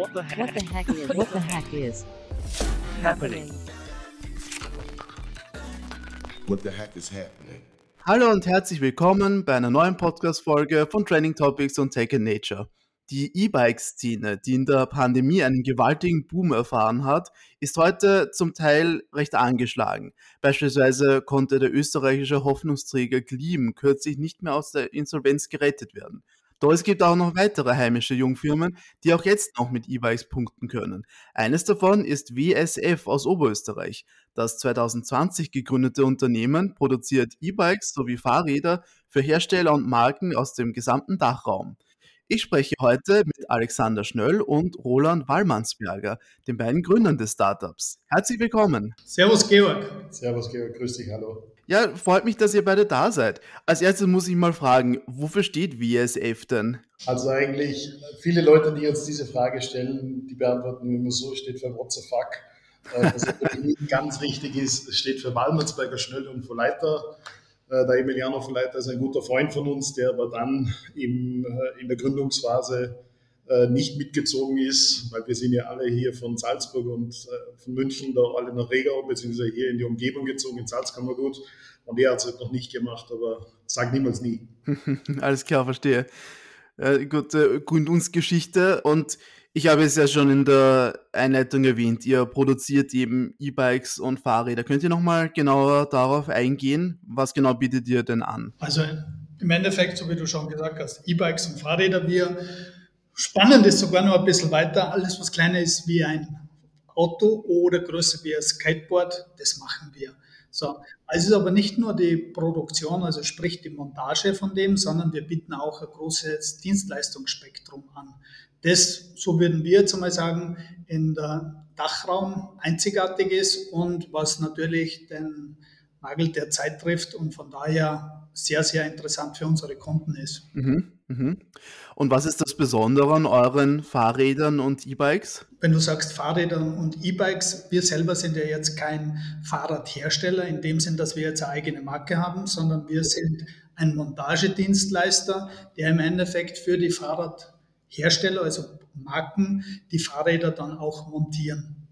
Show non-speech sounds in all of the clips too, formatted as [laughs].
What the heck? What the heck is? What the heck is [laughs] happening? What the heck is happening? Hallo und herzlich willkommen bei einer neuen Podcast-Folge von Training Topics und Tech and Nature. Die E-Bike-Szene, die in der Pandemie einen gewaltigen Boom erfahren hat, ist heute zum Teil recht angeschlagen. Beispielsweise konnte der österreichische Hoffnungsträger Gleam kürzlich nicht mehr aus der Insolvenz gerettet werden. Doch es gibt auch noch weitere heimische Jungfirmen, die auch jetzt noch mit E-Bikes punkten können. Eines davon ist WSF aus Oberösterreich. Das 2020 gegründete Unternehmen produziert E-Bikes sowie Fahrräder für Hersteller und Marken aus dem gesamten Dachraum. Ich spreche heute mit Alexander Schnöll und Roland Wallmannsberger, den beiden Gründern des Startups. Herzlich willkommen. Servus Georg. Servus Georg, grüß dich, hallo. Ja, freut mich, dass ihr beide da seid. Als erstes muss ich mal fragen, wofür steht WSF denn? Also eigentlich, viele Leute, die uns diese Frage stellen, die beantworten immer so, steht für What the fuck. Äh, was nicht [laughs] ganz richtig ist, steht für Wallmannsberger Schnöll und Verleiter. Äh, der Emiliano Verleiter ist ein guter Freund von uns, der aber dann im, äh, in der Gründungsphase äh, nicht mitgezogen ist, weil wir sind ja alle hier von Salzburg und von München da alle nach Regau, beziehungsweise hier in die Umgebung gezogen, in Salzkammergut. Und er hat es halt noch nicht gemacht, aber sag niemals nie. [laughs] Alles klar, verstehe. Äh, gut, äh, Gründungsgeschichte und ich habe es ja schon in der Einleitung erwähnt, ihr produziert eben E-Bikes und Fahrräder. Könnt ihr nochmal genauer darauf eingehen? Was genau bietet ihr denn an? Also im Endeffekt, so wie du schon gesagt hast, E-Bikes und Fahrräder. Wir spannend ist sogar noch ein bisschen weiter. Alles, was kleiner ist wie ein Auto oder größer wie ein Skateboard, das machen wir. So, also es ist aber nicht nur die Produktion, also sprich die Montage von dem, sondern wir bieten auch ein großes Dienstleistungsspektrum an das, so würden wir jetzt einmal sagen, in der Dachraum einzigartig ist und was natürlich den Nagel der Zeit trifft und von daher sehr, sehr interessant für unsere Kunden ist. Mhm, mhm. Und was ist das Besondere an euren Fahrrädern und E-Bikes? Wenn du sagst Fahrräder und E-Bikes, wir selber sind ja jetzt kein Fahrradhersteller in dem Sinn, dass wir jetzt eine eigene Marke haben, sondern wir sind ein Montagedienstleister, der im Endeffekt für die Fahrrad Hersteller, also Marken, die Fahrräder dann auch montieren.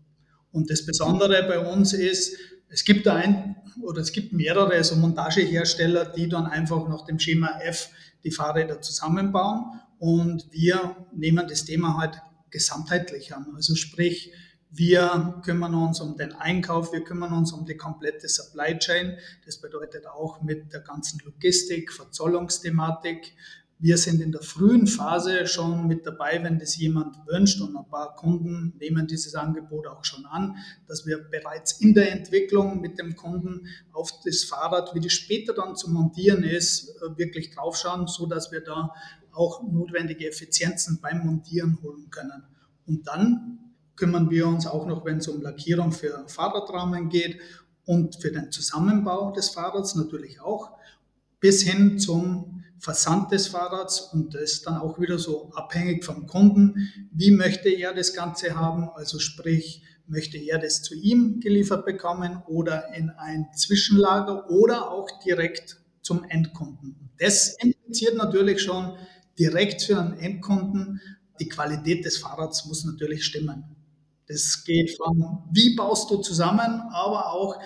Und das Besondere bei uns ist, es gibt da ein oder es gibt mehrere also Montagehersteller, die dann einfach nach dem Schema F die Fahrräder zusammenbauen und wir nehmen das Thema halt gesamtheitlich an. Also sprich, wir kümmern uns um den Einkauf, wir kümmern uns um die komplette Supply Chain. Das bedeutet auch mit der ganzen Logistik, Verzollungsthematik, wir sind in der frühen Phase schon mit dabei, wenn das jemand wünscht und ein paar Kunden nehmen dieses Angebot auch schon an, dass wir bereits in der Entwicklung mit dem Kunden auf das Fahrrad, wie das später dann zu montieren ist, äh, wirklich draufschauen, so dass wir da auch notwendige Effizienzen beim Montieren holen können. Und dann kümmern wir uns auch noch, wenn es um Lackierung für Fahrradrahmen geht und für den Zusammenbau des Fahrrads natürlich auch, bis hin zum Versand des Fahrrads und das ist dann auch wieder so abhängig vom Kunden. Wie möchte er das Ganze haben? Also sprich, möchte er das zu ihm geliefert bekommen oder in ein Zwischenlager oder auch direkt zum Endkunden. Das impliziert natürlich schon direkt für einen Endkunden. Die Qualität des Fahrrads muss natürlich stimmen. Das geht von, wie baust du zusammen, aber auch,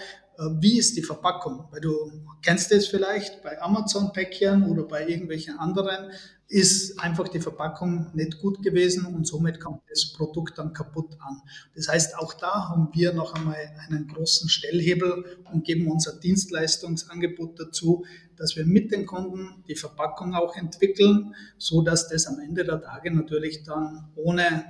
wie ist die Verpackung? Weil du kennst das vielleicht bei Amazon-Päckchen oder bei irgendwelchen anderen, ist einfach die Verpackung nicht gut gewesen und somit kommt das Produkt dann kaputt an. Das heißt, auch da haben wir noch einmal einen großen Stellhebel und geben unser Dienstleistungsangebot dazu, dass wir mit den Kunden die Verpackung auch entwickeln, so dass das am Ende der Tage natürlich dann ohne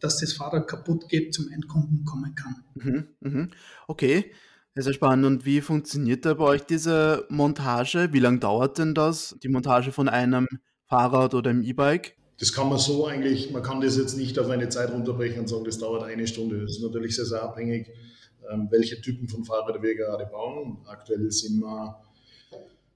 dass das Fahrrad kaputt geht, zum Endkunden kommen kann. Mhm, mhm. Okay. Ja, sehr spannend. Und wie funktioniert da bei euch diese Montage? Wie lange dauert denn das, die Montage von einem Fahrrad oder einem E-Bike? Das kann man so eigentlich, man kann das jetzt nicht auf eine Zeit runterbrechen und sagen, das dauert eine Stunde. Das ist natürlich sehr, sehr abhängig, ähm, welche Typen von Fahrrädern wir gerade bauen. Aktuell sind wir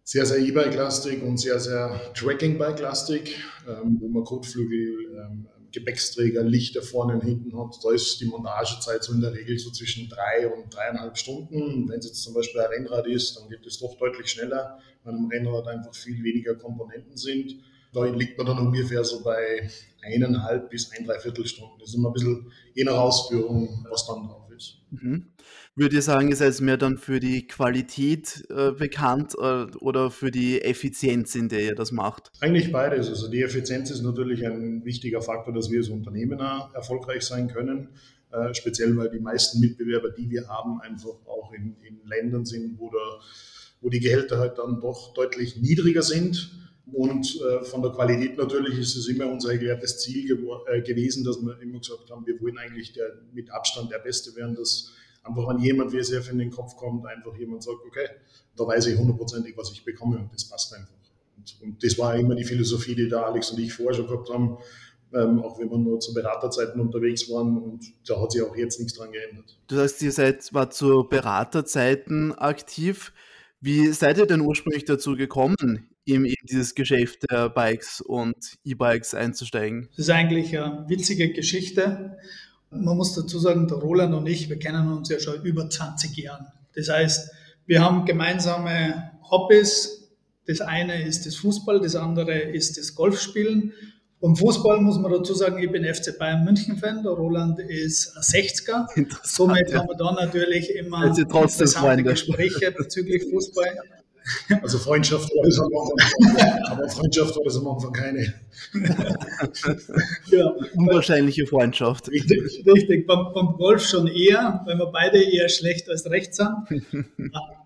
sehr, sehr E-Bike-lastig und sehr, sehr Tracking-Bike-lastig, ähm, wo man Kotflügel ähm, Gepäcksträger, Lichter vorne und hinten hat, da ist die Montagezeit so in der Regel so zwischen drei und dreieinhalb Stunden. Wenn es jetzt zum Beispiel ein Rennrad ist, dann geht es doch deutlich schneller, weil am Rennrad einfach viel weniger Komponenten sind. Da liegt man dann ungefähr so bei eineinhalb bis ein, dreiviertel Stunden. Das ist immer ein bisschen je nach Ausführung, was dann drauf ist. Mhm. Würde ich sagen, ist jetzt mehr dann für die Qualität äh, bekannt äh, oder für die Effizienz, in der ihr das macht? Eigentlich beides. Also die Effizienz ist natürlich ein wichtiger Faktor, dass wir als Unternehmen erfolgreich sein können. Äh, speziell weil die meisten Mitbewerber, die wir haben, einfach auch in, in Ländern sind, wo, der, wo die Gehälter halt dann doch deutlich niedriger sind. Und äh, von der Qualität natürlich ist es immer unser erklärtes Ziel äh, gewesen, dass wir immer gesagt haben, wir wollen eigentlich der, mit Abstand der Beste werden, dass einfach wenn jemand wie SF in den Kopf kommt, einfach jemand sagt, okay, da weiß ich hundertprozentig, was ich bekomme und das passt einfach. Und, und, das war immer die Philosophie, die da Alex und ich vorher schon gehabt haben, ähm, auch wenn wir nur zu Beraterzeiten unterwegs waren und da hat sich auch jetzt nichts dran geändert. Du sagst, ihr seid zwar zu Beraterzeiten aktiv. Wie seid ihr denn ursprünglich dazu gekommen, in dieses Geschäft der Bikes und E-Bikes einzusteigen? Das ist eigentlich eine witzige Geschichte. Man muss dazu sagen, der Roland und ich, wir kennen uns ja schon über 20 Jahre. Das heißt, wir haben gemeinsame Hobbys. Das eine ist das Fußball, das andere ist das Golfspielen. Beim Fußball muss man dazu sagen, ich bin FC Bayern München-Fan, der Roland ist ein 60er. Somit ja. haben wir da natürlich immer interessante Gespräche bezüglich Fußball. [laughs] Also Freundschaft war das am Anfang, aber Freundschaft war das am Anfang keine. ja. Unwahrscheinliche Freundschaft. Richtig, richtig. Beim, beim, Golf schon eher, weil wir beide eher schlecht als recht sind. [laughs]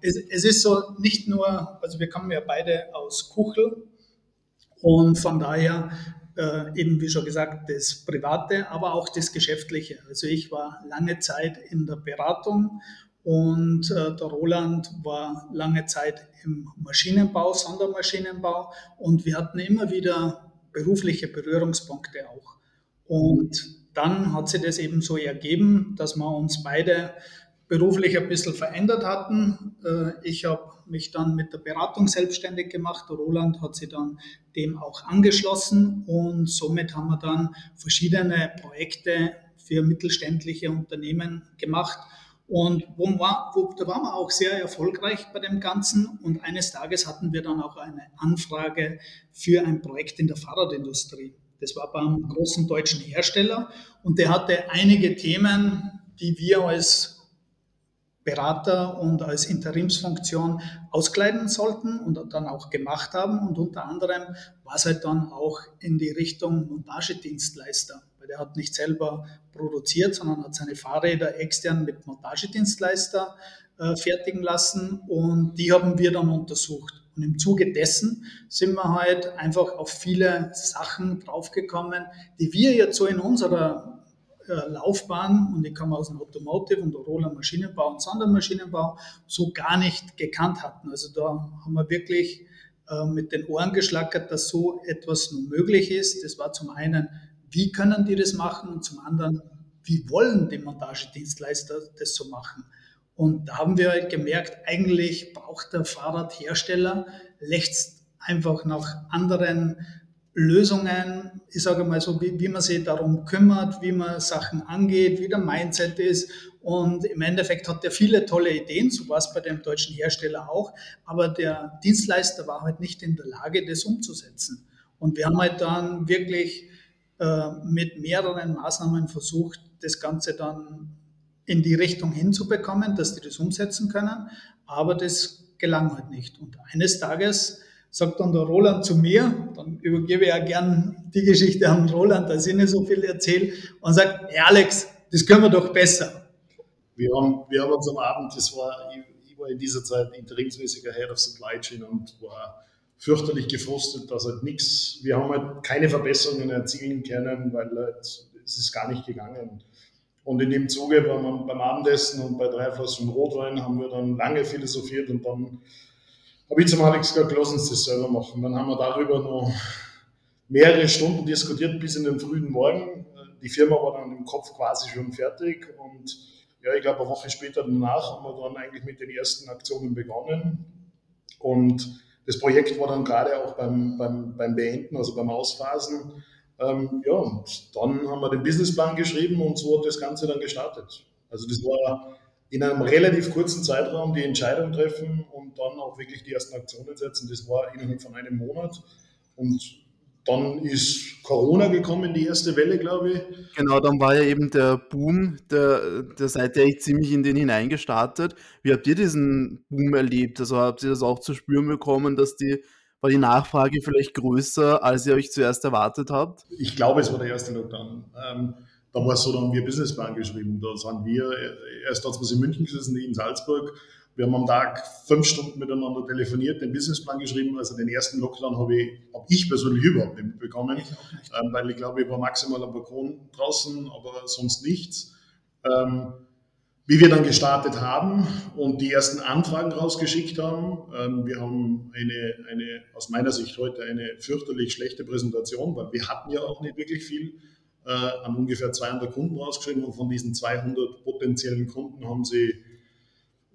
es, es ist so nicht nur, also wir kommen ja beide aus Kuchel und von daher äh, eben wie schon gesagt, das Private, aber auch das Geschäftliche. Also ich war lange Zeit in der Beratung und äh, der Roland war lange Zeit im Maschinenbau, Sondermaschinenbau und wir hatten immer wieder berufliche Berührungspunkte auch. Und dann hat sich das eben so ergeben, dass wir uns beide beruflich ein bisschen verändert hatten. Äh, ich habe mich dann mit der Beratung selbstständig gemacht. Der Roland hat sich dann dem auch angeschlossen und somit haben wir dann verschiedene Projekte für mittelständliche Unternehmen gemacht und wo wo, da waren wir auch sehr erfolgreich bei dem Ganzen. Und eines Tages hatten wir dann auch eine Anfrage für ein Projekt in der Fahrradindustrie. Das war beim großen deutschen Hersteller und der hatte einige Themen, die wir als Berater und als Interimsfunktion auskleiden sollten und dann auch gemacht haben. Und unter anderem war es halt dann auch in die Richtung Montagedienstleister weil der hat nicht selber produziert, sondern hat seine Fahrräder extern mit Montagedienstleister äh, fertigen lassen und die haben wir dann untersucht. Und im Zuge dessen sind wir halt einfach auf viele Sachen draufgekommen, die wir jetzt so in unserer äh, Laufbahn, und ich komme aus dem Automotive und Roller Maschinenbau und Sondermaschinenbau, so gar nicht gekannt hatten. Also da haben wir wirklich äh, mit den Ohren geschlackert, dass so etwas nun möglich ist. Das war zum einen wie können die das machen und zum anderen, wie wollen die Montagedienstleister das so machen. Und da haben wir halt gemerkt, eigentlich braucht der Fahrradhersteller lächzt einfach nach anderen Lösungen, ich sage mal so, wie, wie, man sich darum kümmert, wie man Sachen angeht, wie der Mindset ist. Und im Endeffekt hat er viele tolle Ideen, so war es bei dem deutschen Hersteller auch, aber der Dienstleister war halt nicht in der Lage, das umzusetzen. Und wir haben halt dann wirklich mit mehreren Maßnahmen versucht, das Ganze dann in die Richtung hinzubekommen, dass die das umsetzen können. Aber das gelang halt nicht. Und eines Tages sagt dann der Roland zu mir, dann übergebe ich ja gern die Geschichte an Roland, da sind nicht so viel erzählt, und sagt, hey Alex, das können wir doch besser. Wir haben, wir haben uns am Abend, das war, ich, ich war in dieser Zeit interimsmäßiger Head of Supply Chain und war fürchterlich gefrustet, dass halt nichts, wir haben halt keine Verbesserungen erzielen können, weil halt, es ist gar nicht gegangen. Und in dem Zuge beim, beim Abendessen und bei drei Flaschen Rotwein haben wir dann lange philosophiert und dann habe ich zum Alex gesagt, lass uns das selber machen. Dann haben wir darüber noch mehrere Stunden diskutiert bis in den frühen Morgen. Die Firma war dann im Kopf quasi schon fertig und ja, ich glaube, eine Woche später danach haben wir dann eigentlich mit den ersten Aktionen begonnen. Und das Projekt war dann gerade auch beim, beim, beim Beenden, also beim Ausphasen. Ähm, ja, und dann haben wir den Businessplan geschrieben und so hat das Ganze dann gestartet. Also das war in einem relativ kurzen Zeitraum die Entscheidung treffen und dann auch wirklich die ersten Aktionen setzen. Das war innerhalb von einem Monat. Und dann ist Corona gekommen, die erste Welle, glaube ich. Genau, dann war ja eben der Boom, der, der seid ihr echt ziemlich in den hineingestartet. Wie habt ihr diesen Boom erlebt? Also habt ihr das auch zu spüren bekommen, dass die, war die Nachfrage vielleicht größer, als ihr euch zuerst erwartet habt? Ich glaube, es war der erste Lockdown. Ähm, da war es so, da haben wir Businessplan geschrieben. Da sind wir, erst als wir in München gesessen, in Salzburg, wir haben am Tag fünf Stunden miteinander telefoniert, den Businessplan geschrieben. Also den ersten Lockdown habe ich, hab ich persönlich überhaupt nicht mitbekommen, ich ähm, weil ich glaube, ich war maximal am Balkon draußen, aber sonst nichts. Ähm, wie wir dann gestartet haben und die ersten Anfragen rausgeschickt haben, ähm, wir haben eine, eine, aus meiner Sicht heute eine fürchterlich schlechte Präsentation, weil wir hatten ja auch nicht wirklich viel, äh, an ungefähr 200 Kunden rausgeschrieben und von diesen 200 potenziellen Kunden haben sie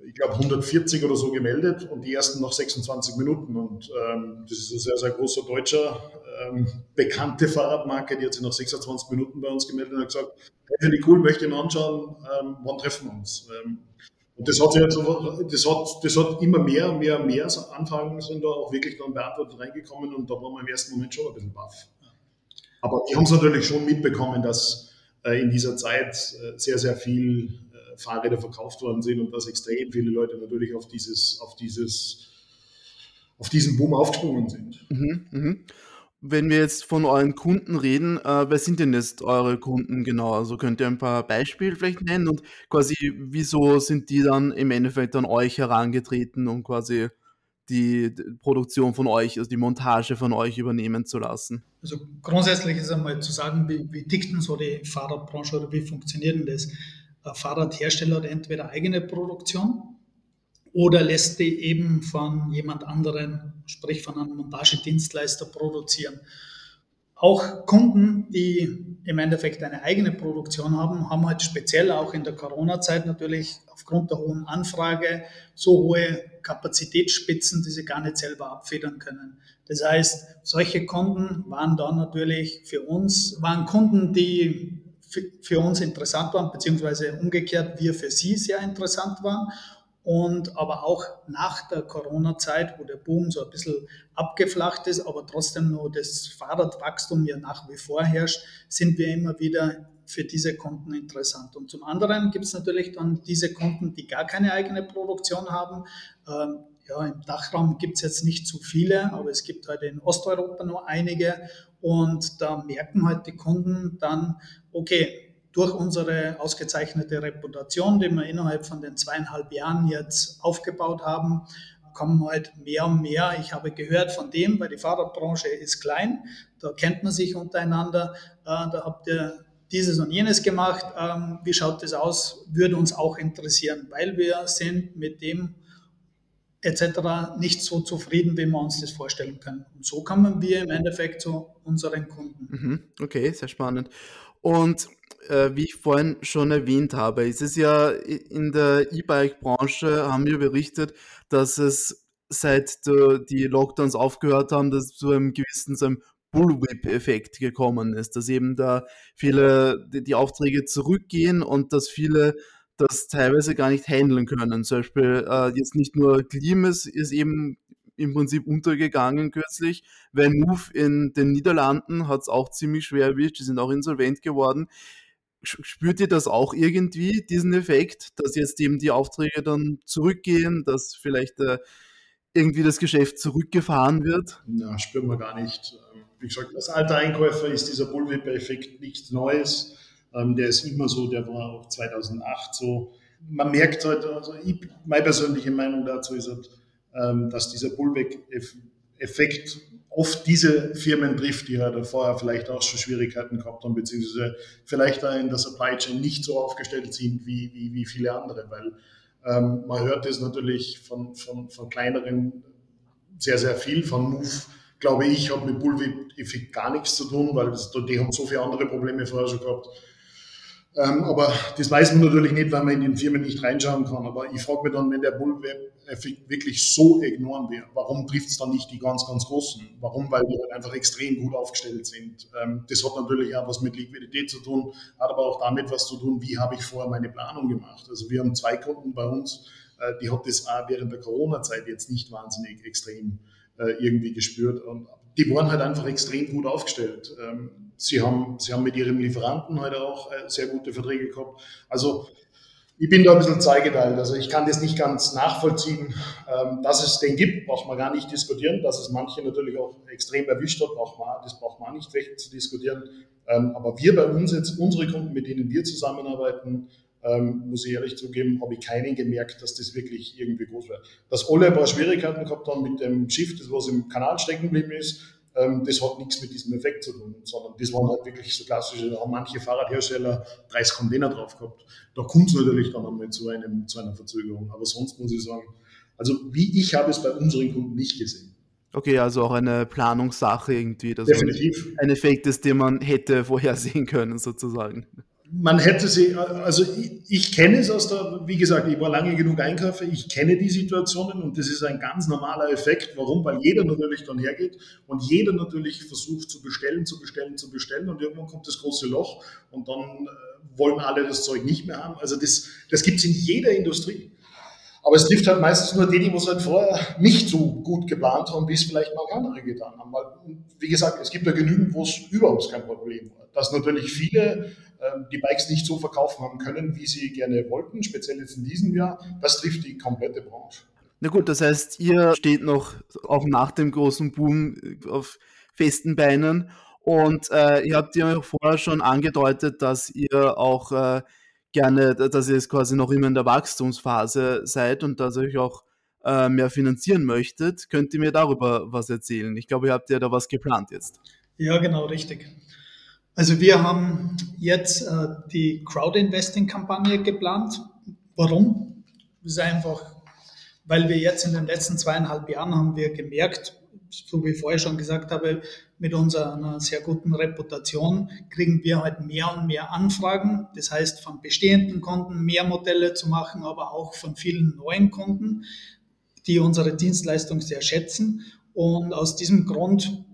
ich glaube, 140 oder so gemeldet und die ersten noch 26 Minuten. Und ähm, das ist ein sehr, sehr großer deutscher, ähm, bekannte Fahrradmarke, die hat sich nach 26 Minuten bei uns gemeldet und hat gesagt, hey, finde ich cool, möchte ihn anschauen, ähm, wann treffen wir uns? Ähm, und das hat, jetzt, das, hat, das hat immer mehr, mehr, mehr Anfragen sind da auch wirklich dann beantwortet reingekommen und da waren wir im ersten Moment schon ein bisschen baff. Aber die haben es natürlich schon mitbekommen, dass äh, in dieser Zeit äh, sehr, sehr viel Fahrräder verkauft worden sind und dass extrem viele Leute natürlich auf dieses, auf dieses, auf diesen Boom aufgesprungen sind. Mhm, mhm. Wenn wir jetzt von euren Kunden reden, äh, wer sind denn jetzt eure Kunden genau? Also könnt ihr ein paar Beispiele vielleicht nennen und quasi, wieso sind die dann im Endeffekt an euch herangetreten, um quasi die Produktion von euch, also die Montage von euch übernehmen zu lassen? Also grundsätzlich ist einmal zu sagen, wie, wie tickt denn so die Fahrradbranche oder wie funktioniert denn das? Fahrradhersteller hat entweder eigene Produktion oder lässt die eben von jemand anderen, sprich von einem Montagedienstleister produzieren. Auch Kunden, die im Endeffekt eine eigene Produktion haben, haben halt speziell auch in der Corona-Zeit natürlich aufgrund der hohen Anfrage so hohe Kapazitätsspitzen, die sie gar nicht selber abfedern können. Das heißt, solche Kunden waren dann natürlich für uns, waren Kunden, die für uns interessant waren, beziehungsweise umgekehrt wir für sie sehr interessant waren. Und aber auch nach der Corona-Zeit, wo der Boom so ein bisschen abgeflacht ist, aber trotzdem nur das Fahrradwachstum ja nach wie vor herrscht, sind wir immer wieder für diese Kunden interessant. Und zum anderen gibt es natürlich dann diese Kunden, die gar keine eigene Produktion haben. Ja, im Dachraum gibt es jetzt nicht zu viele, aber es gibt halt in Osteuropa nur einige. Und da merken halt die Kunden dann, okay, durch unsere ausgezeichnete Reputation, die wir innerhalb von den zweieinhalb Jahren jetzt aufgebaut haben, kommen halt mehr und mehr. Ich habe gehört von dem, weil die Fahrradbranche ist klein, da kennt man sich untereinander, äh, da habt ihr dieses und jenes gemacht. Ähm, wie schaut das aus? Würde uns auch interessieren, weil wir sind mit dem etc. nicht so zufrieden, wie wir uns das vorstellen können. Und so kommen wir im Endeffekt zu unseren Kunden. Mhm. Okay, sehr spannend. Und äh, wie ich vorhin schon erwähnt habe, ist es ja in der E-Bike-Branche, haben wir berichtet, dass es seit die Lockdowns aufgehört haben, dass zu einem gewissen so einem Bullwhip-Effekt gekommen ist, dass eben da viele die, die Aufträge zurückgehen und dass viele das teilweise gar nicht handeln können. Zum Beispiel äh, jetzt nicht nur Klimes ist eben im Prinzip untergegangen kürzlich, weil Move in den Niederlanden hat es auch ziemlich schwer erwischt, die sind auch insolvent geworden. Spürt ihr das auch irgendwie, diesen Effekt, dass jetzt eben die Aufträge dann zurückgehen, dass vielleicht äh, irgendwie das Geschäft zurückgefahren wird? Ja, spüren wir gar nicht. Wie gesagt, als alter Einkäufer ist dieser Bullwhip-Effekt nichts Neues. Ähm, der ist immer so, der war auch 2008 so. Man merkt halt, also ich, meine persönliche Meinung dazu ist halt, ähm, dass dieser Bullback-Effekt oft diese Firmen trifft, die halt vorher vielleicht auch schon Schwierigkeiten gehabt haben, beziehungsweise vielleicht da in der Supply Chain nicht so aufgestellt sind wie, wie, wie viele andere, weil ähm, man hört das natürlich von, von, von kleineren sehr, sehr viel, von Move glaube ich, hat mit Bullwhip-Effekt gar nichts zu tun, weil das, die haben so viele andere Probleme vorher schon gehabt. Ähm, aber das weiß man natürlich nicht, weil man in den Firmen nicht reinschauen kann. Aber ich frage mich dann, wenn der Bullweb-Effekt wirklich so enorm wäre, warum trifft es dann nicht die ganz, ganz Großen? Warum? Weil wir halt einfach extrem gut aufgestellt sind. Ähm, das hat natürlich auch was mit Liquidität zu tun, hat aber auch damit was zu tun, wie habe ich vorher meine Planung gemacht. Also wir haben zwei Kunden bei uns, äh, die hat das auch während der Corona-Zeit jetzt nicht wahnsinnig extrem äh, irgendwie gespürt. Und die waren halt einfach extrem gut aufgestellt. Ähm, sie, haben, sie haben mit ihren Lieferanten heute auch äh, sehr gute Verträge gehabt. Also ich bin da ein bisschen zweigeteilt. Also ich kann das nicht ganz nachvollziehen. Ähm, dass es den gibt, braucht man gar nicht diskutieren. Dass es manche natürlich auch extrem erwischt hat, braucht man, das braucht man nicht weg zu diskutieren. Ähm, aber wir bei uns jetzt, unsere Kunden, mit denen wir zusammenarbeiten, ähm, muss ich ehrlich zugeben, habe ich keinen gemerkt, dass das wirklich irgendwie groß wäre. Dass alle ein paar Schwierigkeiten gehabt haben mit dem Schiff, das was im Kanal stecken geblieben ist, ähm, das hat nichts mit diesem Effekt zu tun, sondern das waren halt wirklich so klassische, da haben manche Fahrradhersteller 30 Container drauf gehabt. Da kommt es natürlich dann einmal zu, einem, zu einer Verzögerung. Aber sonst muss ich sagen, also wie ich habe es bei unseren Kunden nicht gesehen. Okay, also auch eine Planungssache irgendwie. Das Definitiv. Ein Effekt ist, den man hätte vorhersehen können, sozusagen man hätte sie, also ich, ich, kenne es aus der, wie gesagt, ich war lange genug Einkaufe, ich kenne die Situationen und das ist ein ganz normaler Effekt. Warum? Weil jeder natürlich dann hergeht und jeder natürlich versucht zu bestellen, zu bestellen, zu bestellen und irgendwann kommt das große Loch und dann äh, wollen alle das Zeug nicht mehr haben. Also das, das gibt es in jeder Industrie. Aber es trifft halt meistens nur die, die es halt vorher nicht so gut geplant haben, wie es vielleicht mal andere getan haben. Weil, wie gesagt, es gibt ja genügend, wo es überhaupt kein Problem war. Dass natürlich viele die Bikes nicht so verkaufen haben können, wie sie gerne wollten, speziell jetzt in diesem Jahr. Das trifft die komplette Branche. Na gut, das heißt, ihr steht noch auch nach dem großen Boom auf festen Beinen und äh, ihr habt ja vorher schon angedeutet, dass ihr auch äh, gerne, dass ihr jetzt quasi noch immer in der Wachstumsphase seid und dass ihr euch auch äh, mehr finanzieren möchtet. Könnt ihr mir darüber was erzählen? Ich glaube, ihr habt ja da was geplant jetzt. Ja, genau, richtig. Also wir haben jetzt äh, die Crowd-Investing-Kampagne geplant. Warum? Das ist einfach, weil wir jetzt in den letzten zweieinhalb Jahren haben wir gemerkt, so wie ich vorher schon gesagt habe, mit unserer sehr guten Reputation kriegen wir halt mehr und mehr Anfragen. Das heißt, von bestehenden Kunden mehr Modelle zu machen, aber auch von vielen neuen Kunden, die unsere Dienstleistung sehr schätzen. Und aus diesem Grund,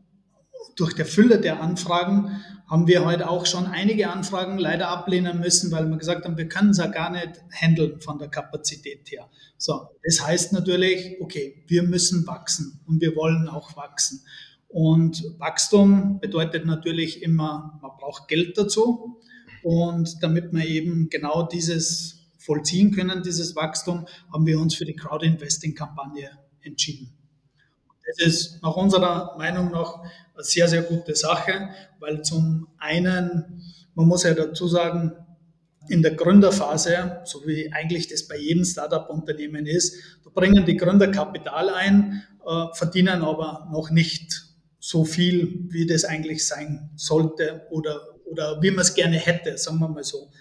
durch der Fülle der Anfragen, haben wir heute auch schon einige Anfragen leider ablehnen müssen, weil wir gesagt haben, wir können es ja gar nicht handeln von der Kapazität her. So, das heißt natürlich, okay, wir müssen wachsen und wir wollen auch wachsen. Und Wachstum bedeutet natürlich immer, man braucht Geld dazu. Und damit wir eben genau dieses vollziehen können, dieses Wachstum, haben wir uns für die Crowd-Investing-Kampagne entschieden. Das ist nach unserer Meinung nach eine sehr, sehr gute Sache, weil zum einen, man muss ja dazu sagen, in der Gründerphase, so wie eigentlich das bei jedem Startup-Unternehmen ist, da bringen die Gründer Kapital ein, äh, verdienen aber noch nicht so viel, wie das eigentlich sein sollte oder, oder wie man es gerne hätte, sagen wir mal so.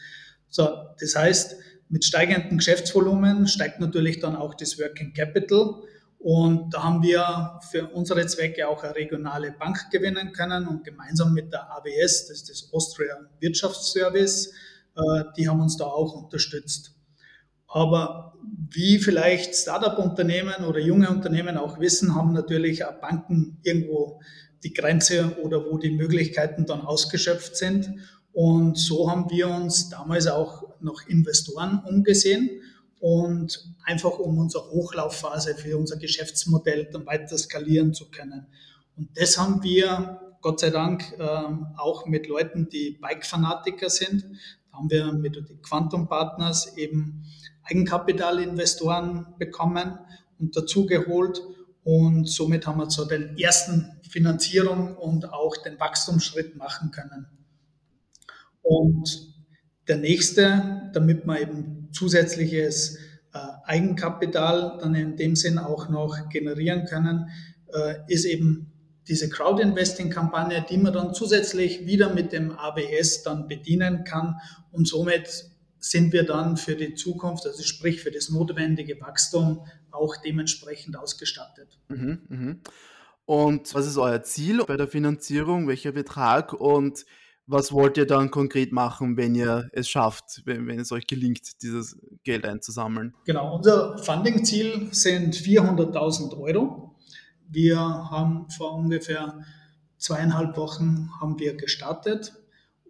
So, das heißt, mit steigendem Geschäftsvolumen steigt natürlich dann auch das Working Capital. Und da haben wir für unsere Zwecke auch eine regionale Bank gewinnen können und gemeinsam mit der AWS, das ist das Austria Wirtschaftsservice, äh, die haben uns da auch unterstützt. Aber wie vielleicht Startup-Unternehmen oder junge Unternehmen auch wissen, haben natürlich auch Banken irgendwo die Grenze oder wo die Möglichkeiten dann ausgeschöpft sind. Und so haben wir uns damals auch noch Investoren umgesehen und einfach um unsere Hochlaufphase für unser Geschäftsmodell dann weiter skalieren zu können. Und das haben wir Gott sei Dank ähm, auch mit Leuten, die Bike-Fanatiker sind. Da haben wir mit den Quantum Partners eben Eigenkapitalinvestoren bekommen und dazu geholt. Und somit haben wir so den ersten Finanzierung und auch den Wachstumsschritt machen können. Und der nächste, damit man eben zusätzliches äh, Eigenkapital dann in dem Sinn auch noch generieren können, äh, ist eben diese Crowd-Investing-Kampagne, die man dann zusätzlich wieder mit dem ABS dann bedienen kann und somit sind wir dann für die Zukunft, also sprich für das notwendige Wachstum, auch dementsprechend ausgestattet. Mhm, mh. Und was ist euer Ziel bei der Finanzierung? Welcher Betrag? Und was wollt ihr dann konkret machen, wenn ihr es schafft, wenn, wenn es euch gelingt, dieses Geld einzusammeln? Genau, unser Funding-Ziel sind 400.000 Euro. Wir haben vor ungefähr zweieinhalb Wochen haben wir gestartet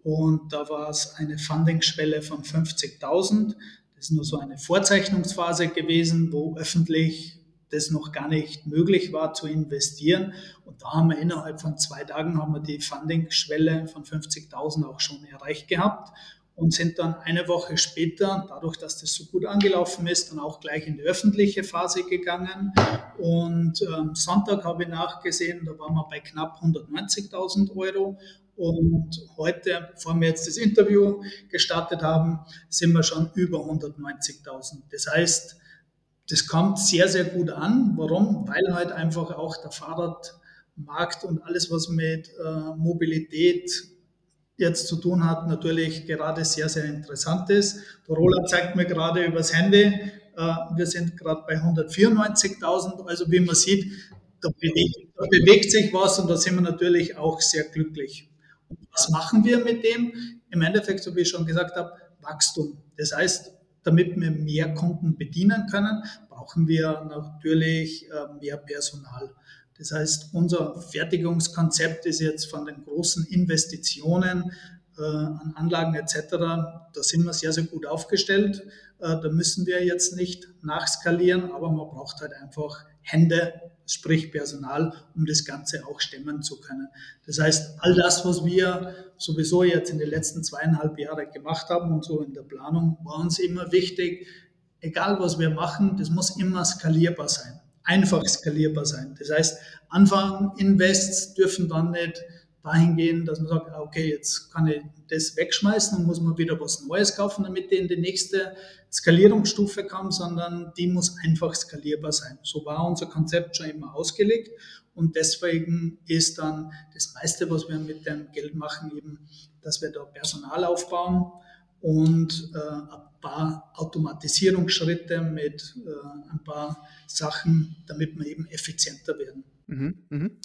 und da war es eine Funding-Schwelle von 50.000. Das ist nur so eine Vorzeichnungsphase gewesen, wo öffentlich das noch gar nicht möglich war zu investieren. Und da haben wir innerhalb von zwei Tagen haben wir die Funding-Schwelle von 50.000 auch schon erreicht gehabt und sind dann eine Woche später, dadurch, dass das so gut angelaufen ist, dann auch gleich in die öffentliche Phase gegangen. Und ähm, Sonntag habe ich nachgesehen, da waren wir bei knapp 190.000 Euro. Und heute, bevor wir jetzt das Interview gestartet haben, sind wir schon über 190.000. Das heißt, das kommt sehr, sehr gut an. Warum? Weil halt einfach auch der Fahrradmarkt und alles, was mit äh, Mobilität jetzt zu tun hat, natürlich gerade sehr, sehr interessant ist. Der Roland zeigt mir gerade übers Handy, äh, wir sind gerade bei 194.000. Also wie man sieht, da bewegt, da bewegt, sich was und da sind wir natürlich auch sehr glücklich. Und was machen wir mit dem? Im Endeffekt, so wie ich schon gesagt habe, Wachstum. Das heißt, damit wir mehr Kunden bedienen können, brauchen wir natürlich äh, mehr Personal. Das heißt, unser Fertigungskonzept ist jetzt von den großen Investitionen äh, an Anlagen etc., da sind wir sehr, sehr gut aufgestellt. Äh, da müssen wir jetzt nicht nachskalieren, aber man braucht halt einfach Hände, sprich Personal, um das Ganze auch stemmen zu können. Das heißt, all das, was wir sowieso jetzt in den letzten zweieinhalb Jahren gemacht haben und so in der Planung, war uns immer wichtig, egal was wir machen, das muss immer skalierbar sein einfach skalierbar sein. Das heißt, Anfang-Invests dürfen dann nicht dahin gehen, dass man sagt, okay, jetzt kann ich das wegschmeißen und muss man wieder was Neues kaufen, damit ich in die nächste Skalierungsstufe komme, sondern die muss einfach skalierbar sein. So war unser Konzept schon immer ausgelegt und deswegen ist dann das meiste, was wir mit dem Geld machen, eben, dass wir da Personal aufbauen und äh, ein paar Automatisierungsschritte mit äh, ein paar Sachen, damit wir eben effizienter werden. Mhm, mhm.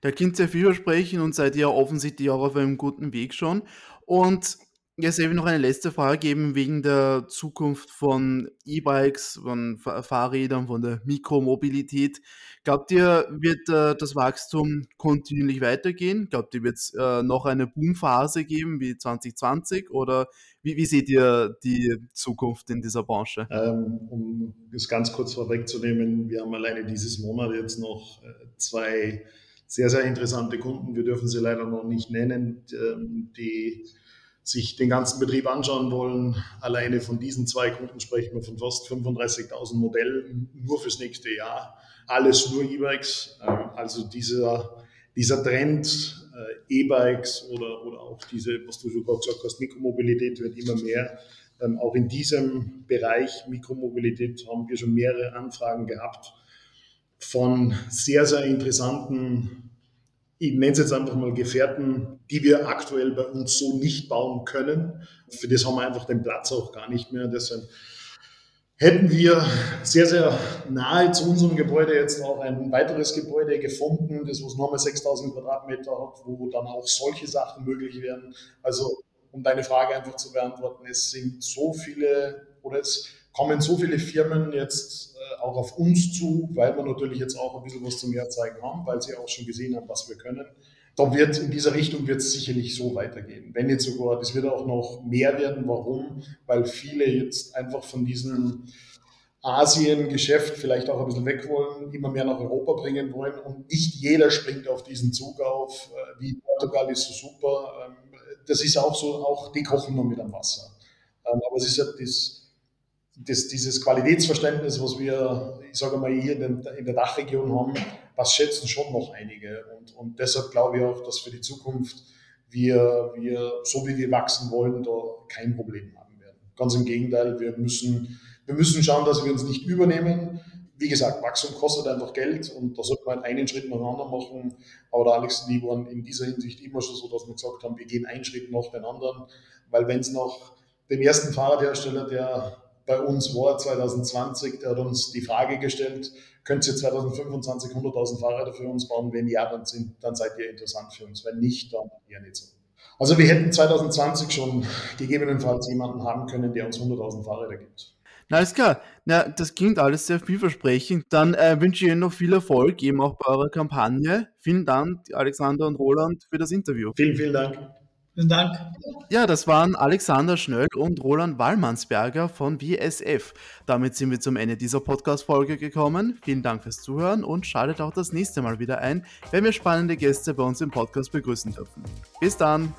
Da klingt sehr vielversprechend und seid ihr offensichtlich auch auf einem guten Weg schon. Und Jetzt ich noch eine letzte Frage geben wegen der Zukunft von E-Bikes, von Fahrrädern, von der Mikromobilität. Glaubt ihr, wird äh, das Wachstum kontinuierlich weitergehen? Glaubt ihr, wird es äh, noch eine Boomphase geben wie 2020 oder wie, wie seht ihr die Zukunft in dieser Branche? Ähm, um das ganz kurz vorwegzunehmen, wir haben alleine dieses Monat jetzt noch äh, zwei sehr, sehr interessante Kunden. Wir dürfen sie leider noch nicht nennen, ähm, die sich den ganzen Betrieb anschauen wollen. Alleine von diesen zwei Kunden sprechen wir von fast 35.000 Modellen nur fürs nächste Jahr. Alles nur E-Bikes. Ähm, also dieser, dieser Trend, äh, E-Bikes oder, oder auch diese, was du gerade gesagt hast, Mikromobilität wird immer mehr. Ähm, auch in diesem Bereich Mikromobilität haben wir schon mehrere Anfragen gehabt von sehr, sehr interessanten ich nenne es jetzt einfach mal Gefährten, die wir aktuell bei uns so nicht bauen können. Für das haben wir einfach den Platz auch gar nicht mehr. Deshalb hätten wir sehr, sehr nahe zu unserem Gebäude jetzt auch ein weiteres Gebäude gefunden, das was nochmal 6000 Quadratmeter hat, wo dann auch solche Sachen möglich wären. Also, um deine Frage einfach zu beantworten, es sind so viele oder es kommen so viele Firmen jetzt äh, auch auf uns zu, weil wir natürlich jetzt auch ein bisschen was zum Herzeigen haben, weil sie auch schon gesehen haben, was wir können. Da wird in dieser Richtung wird es sicherlich so weitergehen. Wenn jetzt sogar, das wird auch noch mehr werden. Warum? Weil viele jetzt einfach von diesem Asien-Geschäft vielleicht auch ein bisschen weg wollen, immer mehr nach Europa bringen wollen und nicht jeder springt auf diesen Zug auf, äh, wie Portugal ist so super. Ähm, das ist auch so, auch die kochen nur mit dem Wasser. Ähm, aber es ist ja das, das, dieses Qualitätsverständnis, was wir, ich sage mal, hier in, den, in der Dachregion haben, das schätzen schon noch einige. Und, und deshalb glaube ich auch, dass für die Zukunft wir, wir, so wie wir wachsen wollen, da kein Problem haben werden. Ganz im Gegenteil, wir müssen, wir müssen schauen, dass wir uns nicht übernehmen. Wie gesagt, Wachstum kostet einfach Geld und da sollte man einen Schritt nach dem anderen machen. Aber der Alex und ich waren in dieser Hinsicht immer schon so, dass wir gesagt haben, wir gehen einen Schritt nach den anderen, weil wenn es noch den ersten Fahrradhersteller, der bei uns war 2020, der hat uns die Frage gestellt, könnt ihr 2025 100.000 Fahrräder für uns bauen? Wenn ja, dann, sind, dann seid ihr interessant für uns. Wenn nicht, dann eher nicht so. Also wir hätten 2020 schon gegebenenfalls jemanden haben können, der uns 100.000 Fahrräder gibt. Na, alles klar. Na, das klingt alles sehr vielversprechend. Dann äh, wünsche ich Ihnen noch viel Erfolg, eben auch bei eurer Kampagne. Vielen Dank, Alexander und Roland, für das Interview. Vielen, vielen Dank. Vielen Dank. Ja, das waren Alexander Schnöll und Roland Wallmannsberger von WSF. Damit sind wir zum Ende dieser Podcast-Folge gekommen. Vielen Dank fürs Zuhören und schaltet auch das nächste Mal wieder ein, wenn wir spannende Gäste bei uns im Podcast begrüßen dürfen. Bis dann!